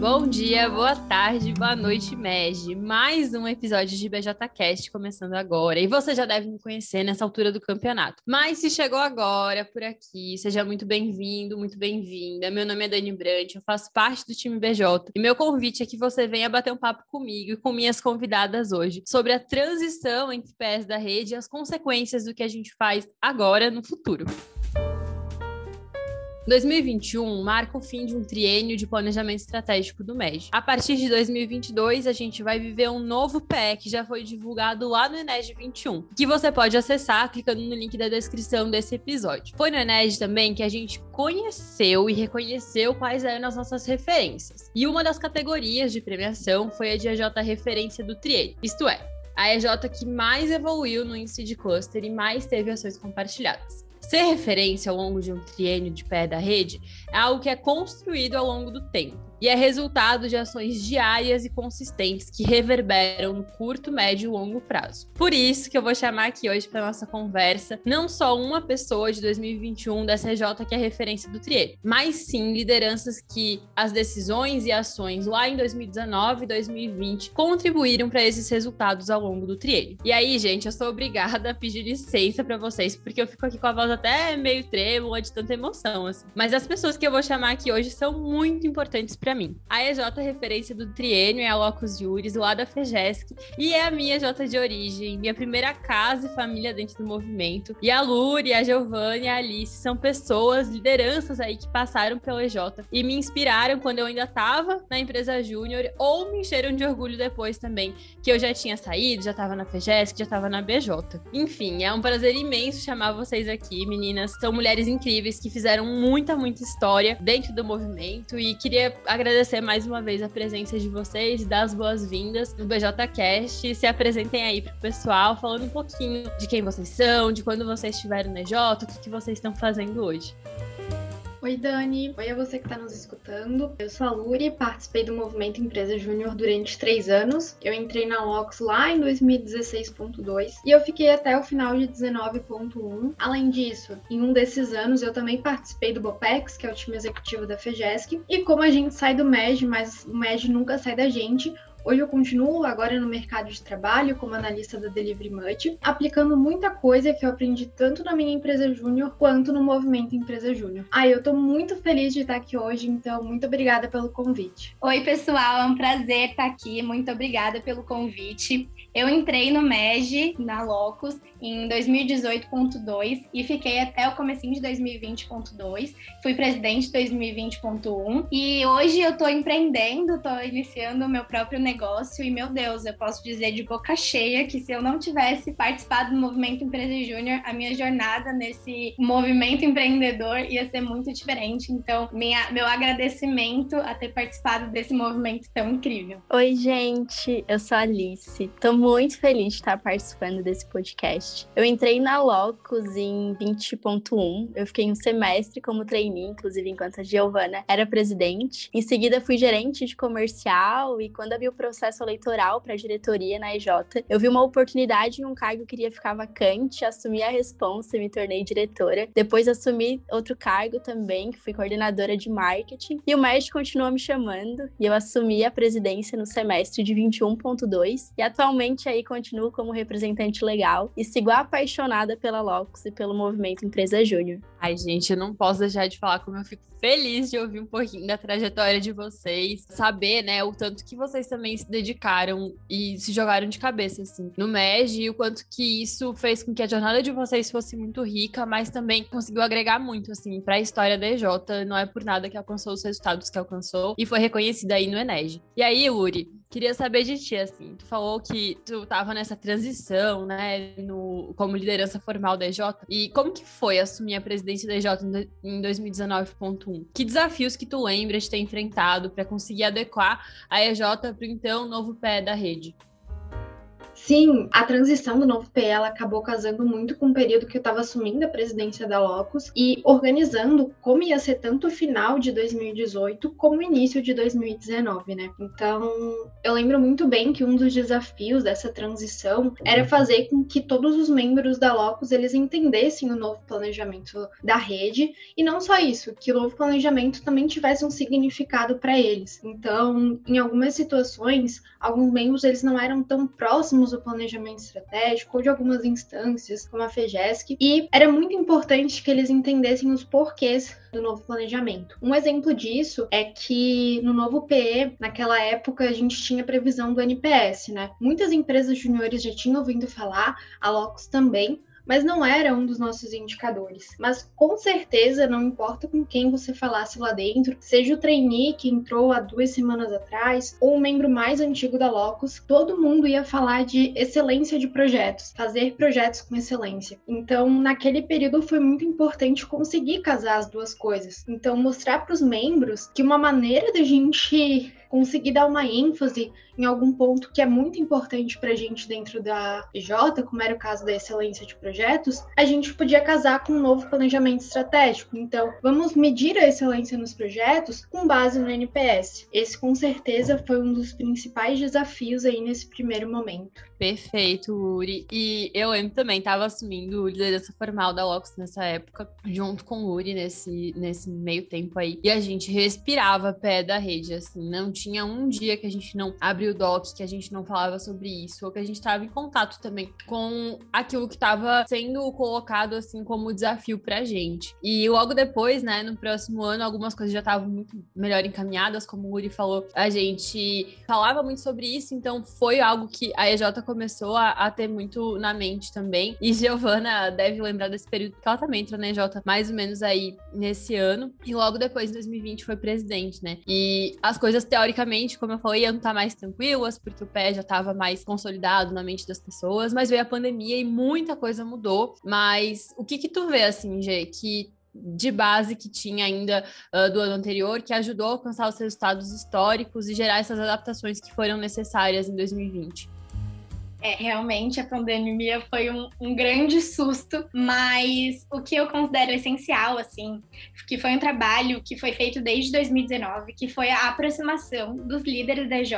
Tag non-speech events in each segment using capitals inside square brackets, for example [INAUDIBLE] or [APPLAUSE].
Bom dia, boa tarde, boa noite, MEG. Mais um episódio de BJCast começando agora. E você já deve me conhecer nessa altura do campeonato. Mas se chegou agora por aqui, seja muito bem-vindo, muito bem-vinda. Meu nome é Dani Brandt, eu faço parte do time BJ. E meu convite é que você venha bater um papo comigo e com minhas convidadas hoje sobre a transição entre pés da rede e as consequências do que a gente faz agora no futuro. 2021 marca o fim de um triênio de planejamento estratégico do MED. A partir de 2022, a gente vai viver um novo PE que já foi divulgado lá no Ened 21, que você pode acessar clicando no link da descrição desse episódio. Foi no Ened também que a gente conheceu e reconheceu quais eram as nossas referências. E uma das categorias de premiação foi a de AJ Referência do Triênio, isto é, a EJ que mais evoluiu no índice de cluster e mais teve ações compartilhadas. Ser referência ao longo de um triênio de pé da rede é algo que é construído ao longo do tempo e é resultado de ações diárias e consistentes que reverberam no curto, médio e longo prazo. Por isso que eu vou chamar aqui hoje para nossa conversa não só uma pessoa de 2021 da CJ que é referência do Trier, mas sim lideranças que as decisões e ações lá em 2019 e 2020 contribuíram para esses resultados ao longo do Trier. E aí, gente, eu sou obrigada a pedir licença para vocês, porque eu fico aqui com a voz até meio trêmula de tanta emoção, assim. Mas as pessoas que eu vou chamar aqui hoje são muito importantes para para mim. A EJ referência do triênio é a Locus Juris, lá da FEGESC, e é a minha J de origem, minha primeira casa e família dentro do movimento. E a Luri, a Giovanni a Alice são pessoas, lideranças aí que passaram pelo EJ e me inspiraram quando eu ainda estava na empresa júnior ou me encheram de orgulho depois também, que eu já tinha saído, já estava na FEGESC, já estava na BJ. Enfim, é um prazer imenso chamar vocês aqui, meninas. São mulheres incríveis que fizeram muita, muita história dentro do movimento e queria agradecer mais uma vez a presença de vocês, dar as boas-vindas no BJCast. Se apresentem aí pro pessoal, falando um pouquinho de quem vocês são, de quando vocês estiveram no EJ, o que, que vocês estão fazendo hoje. Oi, Dani. Oi a você que está nos escutando. Eu sou a Luri, participei do movimento Empresa Júnior durante três anos. Eu entrei na LOX lá em 2016.2 e eu fiquei até o final de 19.1. Além disso, em um desses anos eu também participei do BOPEX, que é o time executivo da FEGESC. E como a gente sai do MED, mas o MED nunca sai da gente, Hoje eu continuo agora no mercado de trabalho como analista da Delivery Much, aplicando muita coisa que eu aprendi tanto na minha empresa júnior quanto no movimento Empresa Júnior. Ah, eu tô muito feliz de estar aqui hoje, então muito obrigada pelo convite. Oi, pessoal, é um prazer estar aqui. Muito obrigada pelo convite. Eu entrei no MEG, na Locus, em 2018.2 e fiquei até o comecinho de 2020.2. Fui presidente 2020.1 e hoje eu tô empreendendo, tô iniciando o meu próprio negócio negócio e, meu Deus, eu posso dizer de boca cheia que se eu não tivesse participado do movimento Empresa Júnior, a minha jornada nesse movimento empreendedor ia ser muito diferente. Então, minha, meu agradecimento a ter participado desse movimento tão incrível. Oi, gente, eu sou a Alice. Tô muito feliz de estar participando desse podcast. Eu entrei na Locus em 20.1. Eu fiquei um semestre como trainee, inclusive enquanto a Giovana era presidente. Em seguida, fui gerente de comercial e quando a o processo eleitoral para a diretoria na EJ, eu vi uma oportunidade em um cargo que iria ficar vacante, assumi a responsa e me tornei diretora. Depois assumi outro cargo também, que fui coordenadora de marketing. E o MED continuou me chamando e eu assumi a presidência no semestre de 21.2 e atualmente aí continuo como representante legal e sigo apaixonada pela Locus e pelo movimento Empresa Júnior. Ai, gente, eu não posso deixar de falar como eu fico feliz de ouvir um pouquinho da trajetória de vocês, saber, né, o tanto que vocês também se dedicaram e se jogaram de cabeça, assim, no MEG, e o quanto que isso fez com que a jornada de vocês fosse muito rica, mas também conseguiu agregar muito, assim, para a história da EJ. Não é por nada que alcançou os resultados que alcançou e foi reconhecida aí no Enege. E aí, Uri, Queria saber de ti, assim, tu falou que tu tava nessa transição, né, no, como liderança formal da EJ, e como que foi assumir a presidência da EJ em 2019.1? Que desafios que tu lembra de ter enfrentado para conseguir adequar a EJ para o então novo pé da rede? Sim, a transição do novo PE acabou casando muito com o período que eu estava assumindo a presidência da Locus e organizando como ia ser tanto o final de 2018 como o início de 2019, né? Então, eu lembro muito bem que um dos desafios dessa transição era fazer com que todos os membros da Locus eles entendessem o novo planejamento da rede e não só isso, que o novo planejamento também tivesse um significado para eles. Então, em algumas situações, alguns membros eles não eram tão próximos do planejamento estratégico ou de algumas instâncias, como a FEGESC, e era muito importante que eles entendessem os porquês do novo planejamento. Um exemplo disso é que no novo PE, naquela época, a gente tinha previsão do NPS, né? Muitas empresas juniores já tinham ouvido falar, a Locus também, mas não era um dos nossos indicadores. Mas com certeza, não importa com quem você falasse lá dentro, seja o trainee que entrou há duas semanas atrás ou o membro mais antigo da Locus, todo mundo ia falar de excelência de projetos, fazer projetos com excelência. Então, naquele período foi muito importante conseguir casar as duas coisas. Então, mostrar para os membros que uma maneira da gente conseguir dar uma ênfase em algum ponto que é muito importante para a gente dentro da PJ, como era o caso da excelência de projetos, a gente podia casar com um novo planejamento estratégico. Então, vamos medir a excelência nos projetos com base no NPS. Esse, com certeza, foi um dos principais desafios aí nesse primeiro momento. Perfeito, Uri. E eu lembro também, estava assumindo liderança formal da Locus nessa época, junto com o Uri nesse, nesse meio tempo aí. E a gente respirava pé da rede, assim, não tinha um dia que a gente não abriu o doc, que a gente não falava sobre isso, ou que a gente estava em contato também com aquilo que estava sendo colocado assim como desafio pra gente. E logo depois, né, no próximo ano, algumas coisas já estavam muito melhor encaminhadas, como o Uri falou, a gente falava muito sobre isso, então foi algo que a EJ começou a, a ter muito na mente também. E Giovana deve lembrar desse período, porque ela também entrou na EJ mais ou menos aí nesse ano. E logo depois, em 2020, foi presidente, né? E as coisas teóricas teoricamente, como eu falei, iam estar mais tranquilas, porque o pé já estava mais consolidado na mente das pessoas, mas veio a pandemia e muita coisa mudou. Mas o que que tu vê, assim, Gê, que de base que tinha ainda uh, do ano anterior, que ajudou a alcançar os resultados históricos e gerar essas adaptações que foram necessárias em 2020? É, realmente a pandemia foi um, um, grande susto, mas o que eu considero essencial, assim, que foi um trabalho que foi feito desde 2019, que foi a aproximação dos líderes da EJ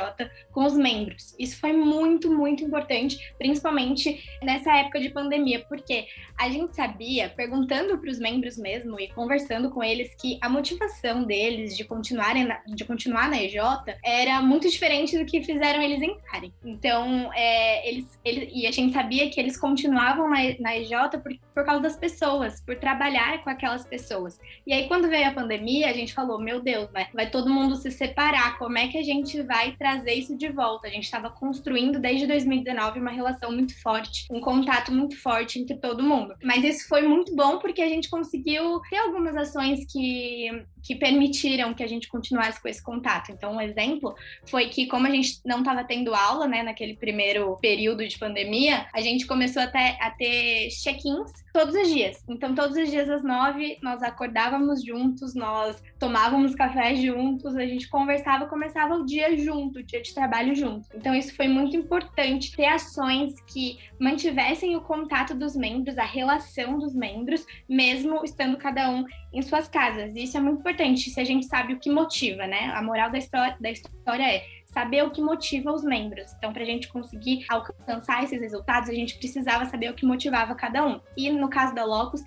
com os membros. Isso foi muito, muito importante, principalmente nessa época de pandemia, porque a gente sabia, perguntando para os membros mesmo e conversando com eles, que a motivação deles de continuarem na, de continuar na EJ era muito diferente do que fizeram eles entrarem. Então, é, eles, eles, e a gente sabia que eles continuavam na, na EJ por, por causa das pessoas, por trabalhar com aquelas pessoas. E aí, quando veio a pandemia, a gente falou: meu Deus? Vai todo mundo se separar, como é que a gente vai trazer isso de volta? A gente estava construindo desde 2019 uma relação muito forte, um contato muito forte entre todo mundo. Mas isso foi muito bom porque a gente conseguiu ter algumas ações que que permitiram que a gente continuasse com esse contato. Então, um exemplo foi que, como a gente não estava tendo aula, né, naquele primeiro período de pandemia, a gente começou a ter, a ter check-ins todos os dias. Então, todos os dias às nove, nós acordávamos juntos, nós tomávamos café juntos, a gente conversava, começava o dia junto, o dia de trabalho junto. Então, isso foi muito importante ter ações que mantivessem o contato dos membros, a relação dos membros, mesmo estando cada um em suas casas. Isso é muito importante se a gente sabe o que motiva, né? A moral da história, da história é saber o que motiva os membros. Então, para a gente conseguir alcançar esses resultados, a gente precisava saber o que motivava cada um. E no caso da Locus,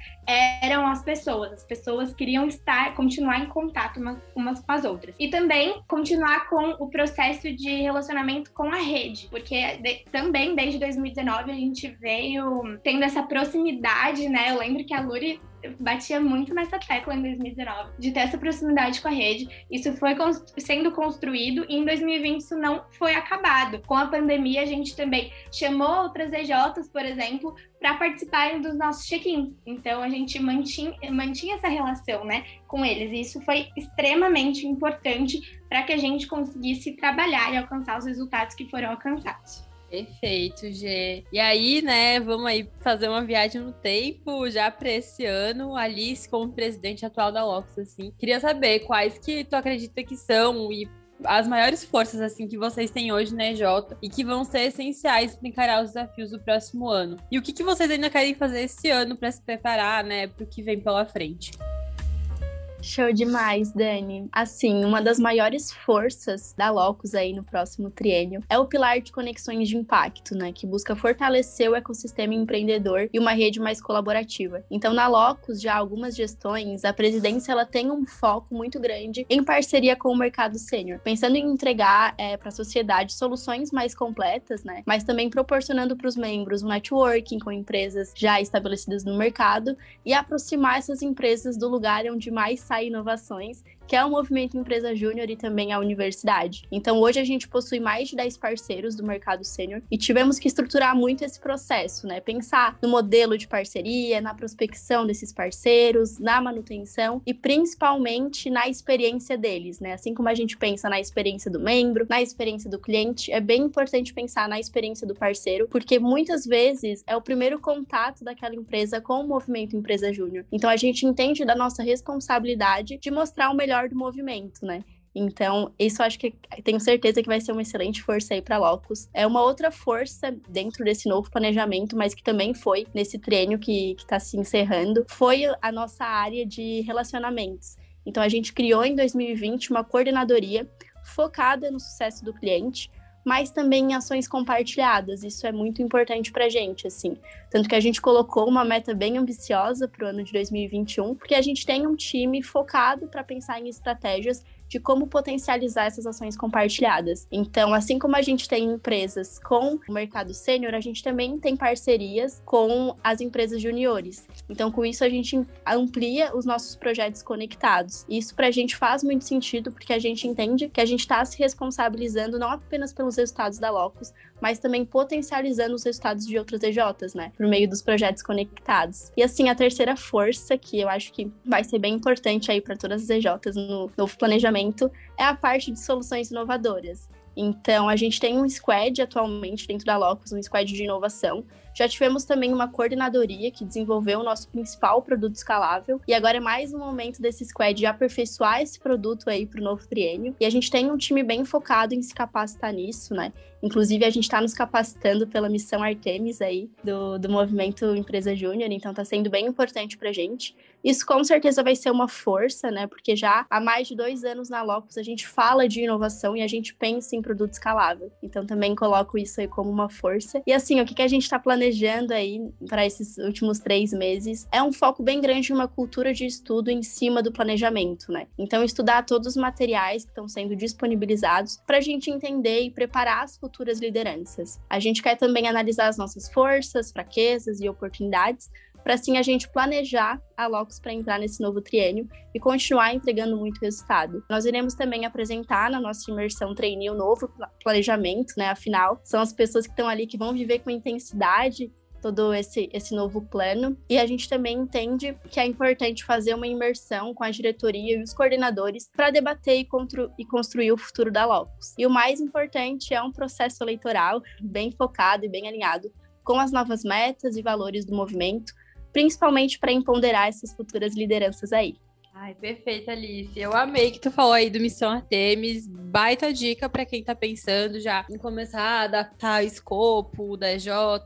eram as pessoas. As pessoas queriam estar, continuar em contato umas, umas com as outras. E também continuar com o processo de relacionamento com a rede, porque de, também desde 2019 a gente veio tendo essa proximidade, né? Eu lembro que a Luri batia muito nessa tecla em 2019, de ter essa proximidade com a rede. Isso foi sendo construído e em 2020 isso não foi acabado. Com a pandemia, a gente também chamou outras EJs, por exemplo, para participarem dos nossos check-ins. Então a gente mantinha, mantinha essa relação né, com eles. E isso foi extremamente importante para que a gente conseguisse trabalhar e alcançar os resultados que foram alcançados. Perfeito, Gê. E aí, né, vamos aí fazer uma viagem no tempo já para esse ano, Alice como presidente atual da Locus, assim. Queria saber quais que tu acredita que são e as maiores forças assim que vocês têm hoje na EJ e que vão ser essenciais para encarar os desafios do próximo ano. E o que, que vocês ainda querem fazer esse ano para se preparar, né, para o que vem pela frente? Show demais, Dani. Assim, uma das maiores forças da Locus aí no próximo triênio é o pilar de conexões de impacto, né, que busca fortalecer o ecossistema empreendedor e uma rede mais colaborativa. Então, na Locus, já algumas gestões, a presidência ela tem um foco muito grande em parceria com o mercado sênior, pensando em entregar é, para a sociedade soluções mais completas, né, mas também proporcionando para os membros um networking com empresas já estabelecidas no mercado e aproximar essas empresas do lugar onde mais sai inovações que é o Movimento Empresa Júnior e também a universidade. Então, hoje a gente possui mais de 10 parceiros do mercado sênior e tivemos que estruturar muito esse processo, né? Pensar no modelo de parceria, na prospecção desses parceiros, na manutenção e principalmente na experiência deles, né? Assim como a gente pensa na experiência do membro, na experiência do cliente, é bem importante pensar na experiência do parceiro, porque muitas vezes é o primeiro contato daquela empresa com o Movimento Empresa Júnior. Então, a gente entende da nossa responsabilidade de mostrar o melhor melhor do movimento, né? Então, isso acho que tenho certeza que vai ser uma excelente força aí para Locus. É uma outra força dentro desse novo planejamento, mas que também foi nesse treino que está se encerrando, foi a nossa área de relacionamentos. Então, a gente criou em 2020 uma coordenadoria focada no sucesso do cliente, mas também em ações compartilhadas. Isso é muito importante para a gente, assim. Tanto que a gente colocou uma meta bem ambiciosa para o ano de 2021, porque a gente tem um time focado para pensar em estratégias de como potencializar essas ações compartilhadas. Então, assim como a gente tem empresas com o mercado sênior, a gente também tem parcerias com as empresas juniores. Então, com isso, a gente amplia os nossos projetos conectados. Isso para a gente faz muito sentido, porque a gente entende que a gente está se responsabilizando não apenas pelos resultados da Locus, mas também potencializando os resultados de outras EJs, né? Por meio dos projetos conectados. E assim, a terceira força, que eu acho que vai ser bem importante aí para todas as EJs no novo planejamento, é a parte de soluções inovadoras. Então, a gente tem um squad atualmente dentro da Locus, um squad de inovação. Já tivemos também uma coordenadoria que desenvolveu o nosso principal produto escalável. E agora é mais um momento desse squad aperfeiçoar esse produto aí para o novo triênio. E a gente tem um time bem focado em se capacitar nisso, né? Inclusive, a gente está nos capacitando pela missão Artemis aí, do, do movimento Empresa Júnior, então está sendo bem importante para a gente. Isso com certeza vai ser uma força, né? Porque já há mais de dois anos na Locus a gente fala de inovação e a gente pensa em produto escalável. Então também coloco isso aí como uma força. E assim, o que, que a gente está planejando aí para esses últimos três meses é um foco bem grande em uma cultura de estudo em cima do planejamento, né? Então, estudar todos os materiais que estão sendo disponibilizados para a gente entender e preparar as futuras lideranças. A gente quer também analisar as nossas forças, fraquezas e oportunidades para assim a gente planejar a Locus para entrar nesse novo triênio e continuar entregando muito resultado. Nós iremos também apresentar na nossa imersão trainee o novo planejamento, né? Afinal, são as pessoas que estão ali que vão viver com intensidade todo esse, esse novo plano. E a gente também entende que é importante fazer uma imersão com a diretoria e os coordenadores para debater e, e, construir o futuro da Locus. E o mais importante é um processo eleitoral bem focado e bem alinhado com as novas metas e valores do movimento, principalmente para empoderar essas futuras lideranças aí. Ai, perfeito, Alice. Eu amei que tu falou aí do Missão Artemis. Baita dica para quem tá pensando já em começar a adaptar escopo da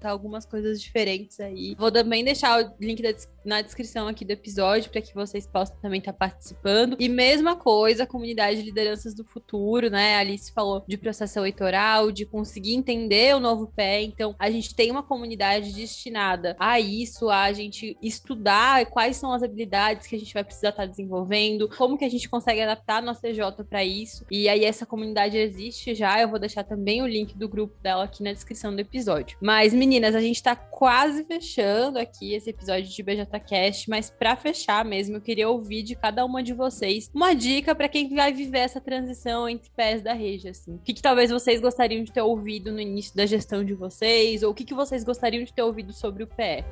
algumas coisas diferentes aí. Vou também deixar o link da, na descrição aqui do episódio para que vocês possam também estar tá participando. E mesma coisa, comunidade de lideranças do futuro, né? A Alice falou de processo eleitoral, de conseguir entender o novo pé. Então, a gente tem uma comunidade destinada a isso, a gente estudar quais são as habilidades que a gente vai precisar estar tá desenvolvendo, como que a gente consegue adaptar a nossa EJ para isso. E aí essa comunidade existe já, eu vou deixar também o link do grupo dela aqui na descrição do episódio. Mas meninas, a gente tá quase fechando aqui esse episódio de BJCast, mas para fechar mesmo, eu queria ouvir de cada uma de vocês uma dica para quem vai viver essa transição entre pés da rede, assim. O que, que, talvez vocês gostariam de ter ouvido no início da gestão de vocês, ou o que, que vocês gostariam de ter ouvido sobre o PE?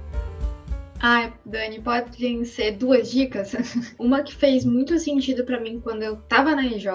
Ah, Dani, podem ser duas dicas. [LAUGHS] Uma que fez muito sentido para mim quando eu tava na EJ,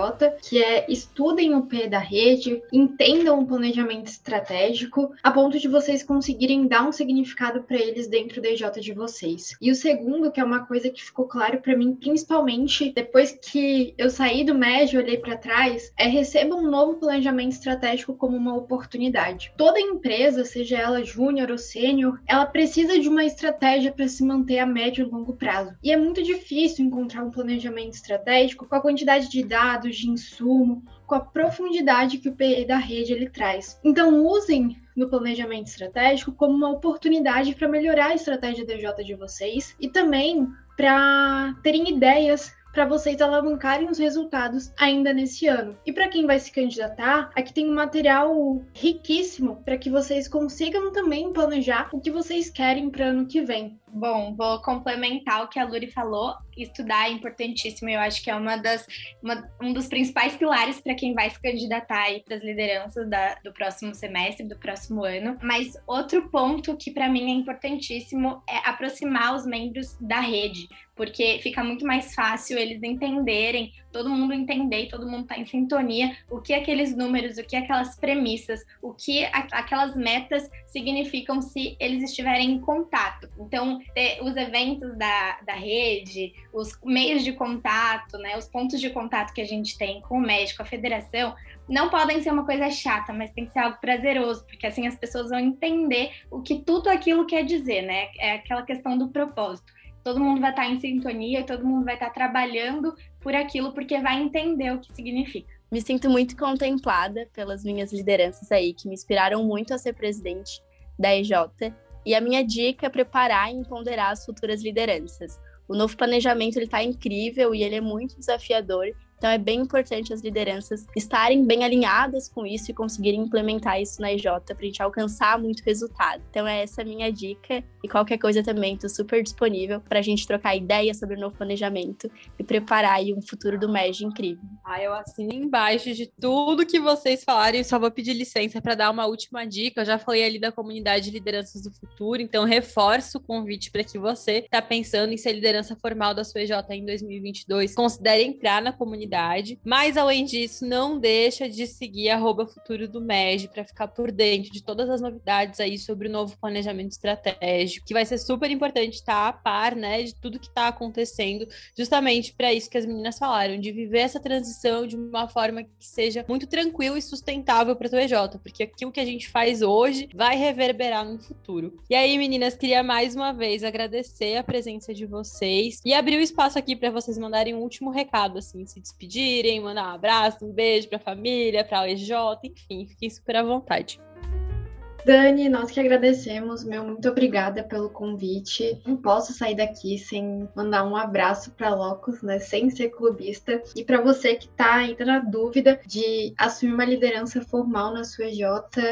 que é estudem o P da rede, entendam o planejamento estratégico, a ponto de vocês conseguirem dar um significado para eles dentro da EJ de vocês. E o segundo, que é uma coisa que ficou claro para mim, principalmente depois que eu saí do médio, olhei para trás, é receba um novo planejamento estratégico como uma oportunidade. Toda empresa, seja ela júnior ou sênior, ela precisa de uma estratégia para se manter a médio e longo prazo. E é muito difícil encontrar um planejamento estratégico com a quantidade de dados, de insumo, com a profundidade que o PE da rede ele traz. Então usem no planejamento estratégico como uma oportunidade para melhorar a estratégia DJ de vocês e também para terem ideias para vocês alavancarem os resultados ainda nesse ano. E para quem vai se candidatar, aqui tem um material riquíssimo para que vocês consigam também planejar o que vocês querem para ano que vem. Bom, vou complementar o que a Luri falou. Estudar é importantíssimo. Eu acho que é uma das, uma, um dos principais pilares para quem vai se candidatar para as lideranças da, do próximo semestre, do próximo ano. Mas outro ponto que para mim é importantíssimo é aproximar os membros da rede, porque fica muito mais fácil eles entenderem, todo mundo entender, todo mundo tá em sintonia, o que aqueles números, o que aquelas premissas, o que aquelas metas significam se eles estiverem em contato. Então, os eventos da, da rede, os meios de contato, né, os pontos de contato que a gente tem com o médico, a federação, não podem ser uma coisa chata, mas tem que ser algo prazeroso, porque assim as pessoas vão entender o que tudo aquilo quer dizer, né? É aquela questão do propósito. Todo mundo vai estar em sintonia e todo mundo vai estar trabalhando por aquilo, porque vai entender o que significa. Me sinto muito contemplada pelas minhas lideranças aí, que me inspiraram muito a ser presidente da EJ e a minha dica é preparar e empoderar as futuras lideranças. O novo planejamento ele está incrível e ele é muito desafiador então é bem importante as lideranças estarem bem alinhadas com isso e conseguirem implementar isso na EJ para a gente alcançar muito resultado. Então é essa minha dica e qualquer coisa também estou super disponível para a gente trocar ideias sobre o novo planejamento e preparar aí um futuro do MEG incrível. Ah, eu assino embaixo de tudo que vocês falarem, só vou pedir licença para dar uma última dica. Eu já falei ali da comunidade de lideranças do futuro, então reforço o convite para que você está pensando em ser liderança formal da sua EJ em 2022, considere entrar na comunidade comunidade. Mas além disso, não deixa de seguir arroba futuro do MEG para ficar por dentro de todas as novidades aí sobre o novo planejamento estratégico, que vai ser super importante estar a par, né, de tudo que está acontecendo, justamente para isso que as meninas falaram, de viver essa transição de uma forma que seja muito tranquila e sustentável para o EJ, porque aquilo que a gente faz hoje vai reverberar no futuro. E aí, meninas, queria mais uma vez agradecer a presença de vocês e abrir o espaço aqui para vocês mandarem um último recado, assim, se despedir despedirem, mandar um abraço, um beijo para a família, para o EJ, enfim, fiquem super à vontade. Dani, nós que agradecemos, meu muito obrigada pelo convite. Não posso sair daqui sem mandar um abraço para Locos, né, sem ser clubista. E para você que está ainda na dúvida de assumir uma liderança formal na sua EJ,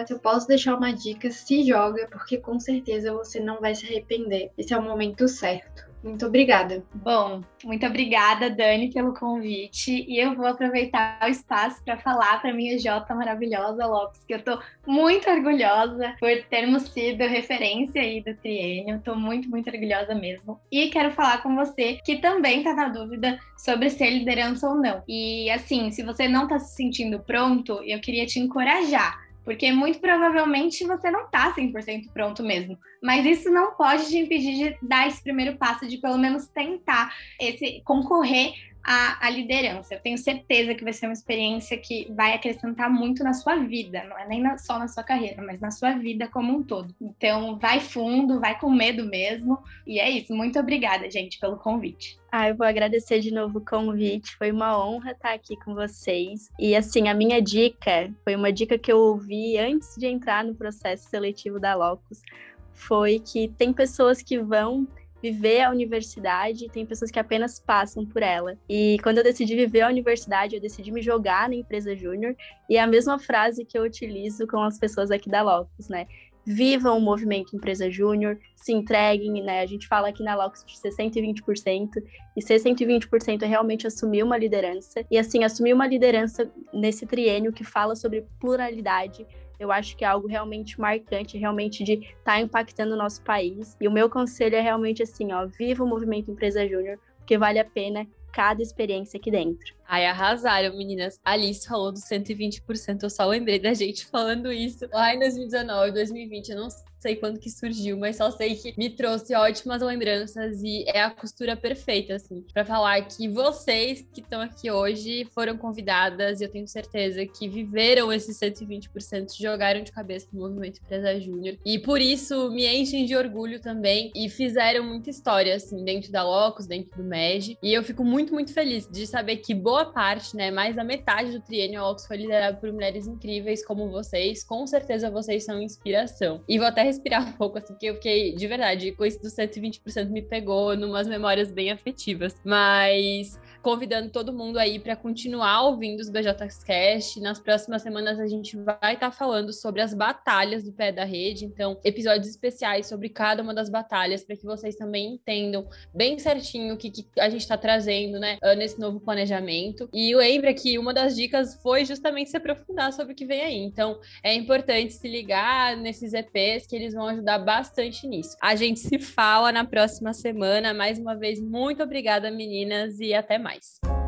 eu posso deixar uma dica, se joga, porque com certeza você não vai se arrepender. Esse é o momento certo. Muito obrigada. Bom, muito obrigada, Dani, pelo convite. E eu vou aproveitar o espaço para falar para minha Jota maravilhosa, Lopes, que eu estou muito orgulhosa por termos sido referência aí do triênio. Estou muito, muito orgulhosa mesmo. E quero falar com você que também está na dúvida sobre ser liderança ou não. E assim, se você não está se sentindo pronto, eu queria te encorajar porque muito provavelmente você não está 100% pronto mesmo. Mas isso não pode te impedir de dar esse primeiro passo, de pelo menos tentar esse concorrer à, à, liderança. Eu tenho certeza que vai ser uma experiência que vai acrescentar muito na sua vida, não é nem na, só na sua carreira, mas na sua vida como um todo. Então, vai fundo, vai com medo mesmo. E é isso. Muito obrigada, gente, pelo convite. Ah, eu vou agradecer de novo o convite. Foi uma honra estar aqui com vocês. E assim, a minha dica foi uma dica que eu ouvi antes de entrar no processo seletivo da Locus, foi que tem pessoas que vão viver a universidade, tem pessoas que apenas passam por ela. E quando eu decidi viver a universidade, eu decidi me jogar na empresa júnior, e é a mesma frase que eu utilizo com as pessoas aqui da Locus, né? Vivam o movimento Empresa Júnior, se entreguem, né? A gente fala aqui na Locus de ser 120%, e ser 120% é realmente assumir uma liderança, e assim, assumir uma liderança nesse triênio que fala sobre pluralidade, Eu acho que é algo realmente marcante, realmente de estar tá impactando o nosso país. E o meu conselho é realmente assim, ó, viva o movimento Empresa Júnior, porque vale a pena cada experiência aqui dentro. Ai, arrasaram, meninas. Alice falou dos 120%, eu só lembrei da gente falando isso. Lá em 2019, 2020, eu não sei quando que surgiu, mas só sei que me trouxe ótimas lembranças e é a costura perfeita, assim, para falar que vocês que estão aqui hoje foram convidadas e eu tenho certeza que viveram esses 120%, jogaram de cabeça no movimento Empresa Júnior. E por isso me enchem de orgulho também e fizeram muita história, assim, dentro da Locus, dentro do MEG e eu fico muito, muito feliz de saber que boa parte, né, mais da metade do triênio Locus foi liderado por mulheres incríveis como vocês, com certeza vocês são inspiração. E vou até respirar [LAUGHS] um pouco, assim, porque eu fiquei, de verdade, com isso dos 120% me pegou numas memórias bem afetivas. Mas convidando todo mundo aí para continuar ouvindo os BJCast. Nas próximas semanas a gente vai estar tá falando sobre as batalhas do pé da rede, então episódios especiais sobre cada uma das batalhas para que vocês também entendam bem certinho o que, que a gente está trazendo, né, ah, nesse novo planejamento. E lembra que uma das dicas foi justamente se aprofundar sobre o que vem aí. Então é importante se ligar nesses EPs que eles vão ajudar bastante nisso. A gente se fala na próxima semana. Mais uma vez, muito obrigada, meninas, e até mais mais.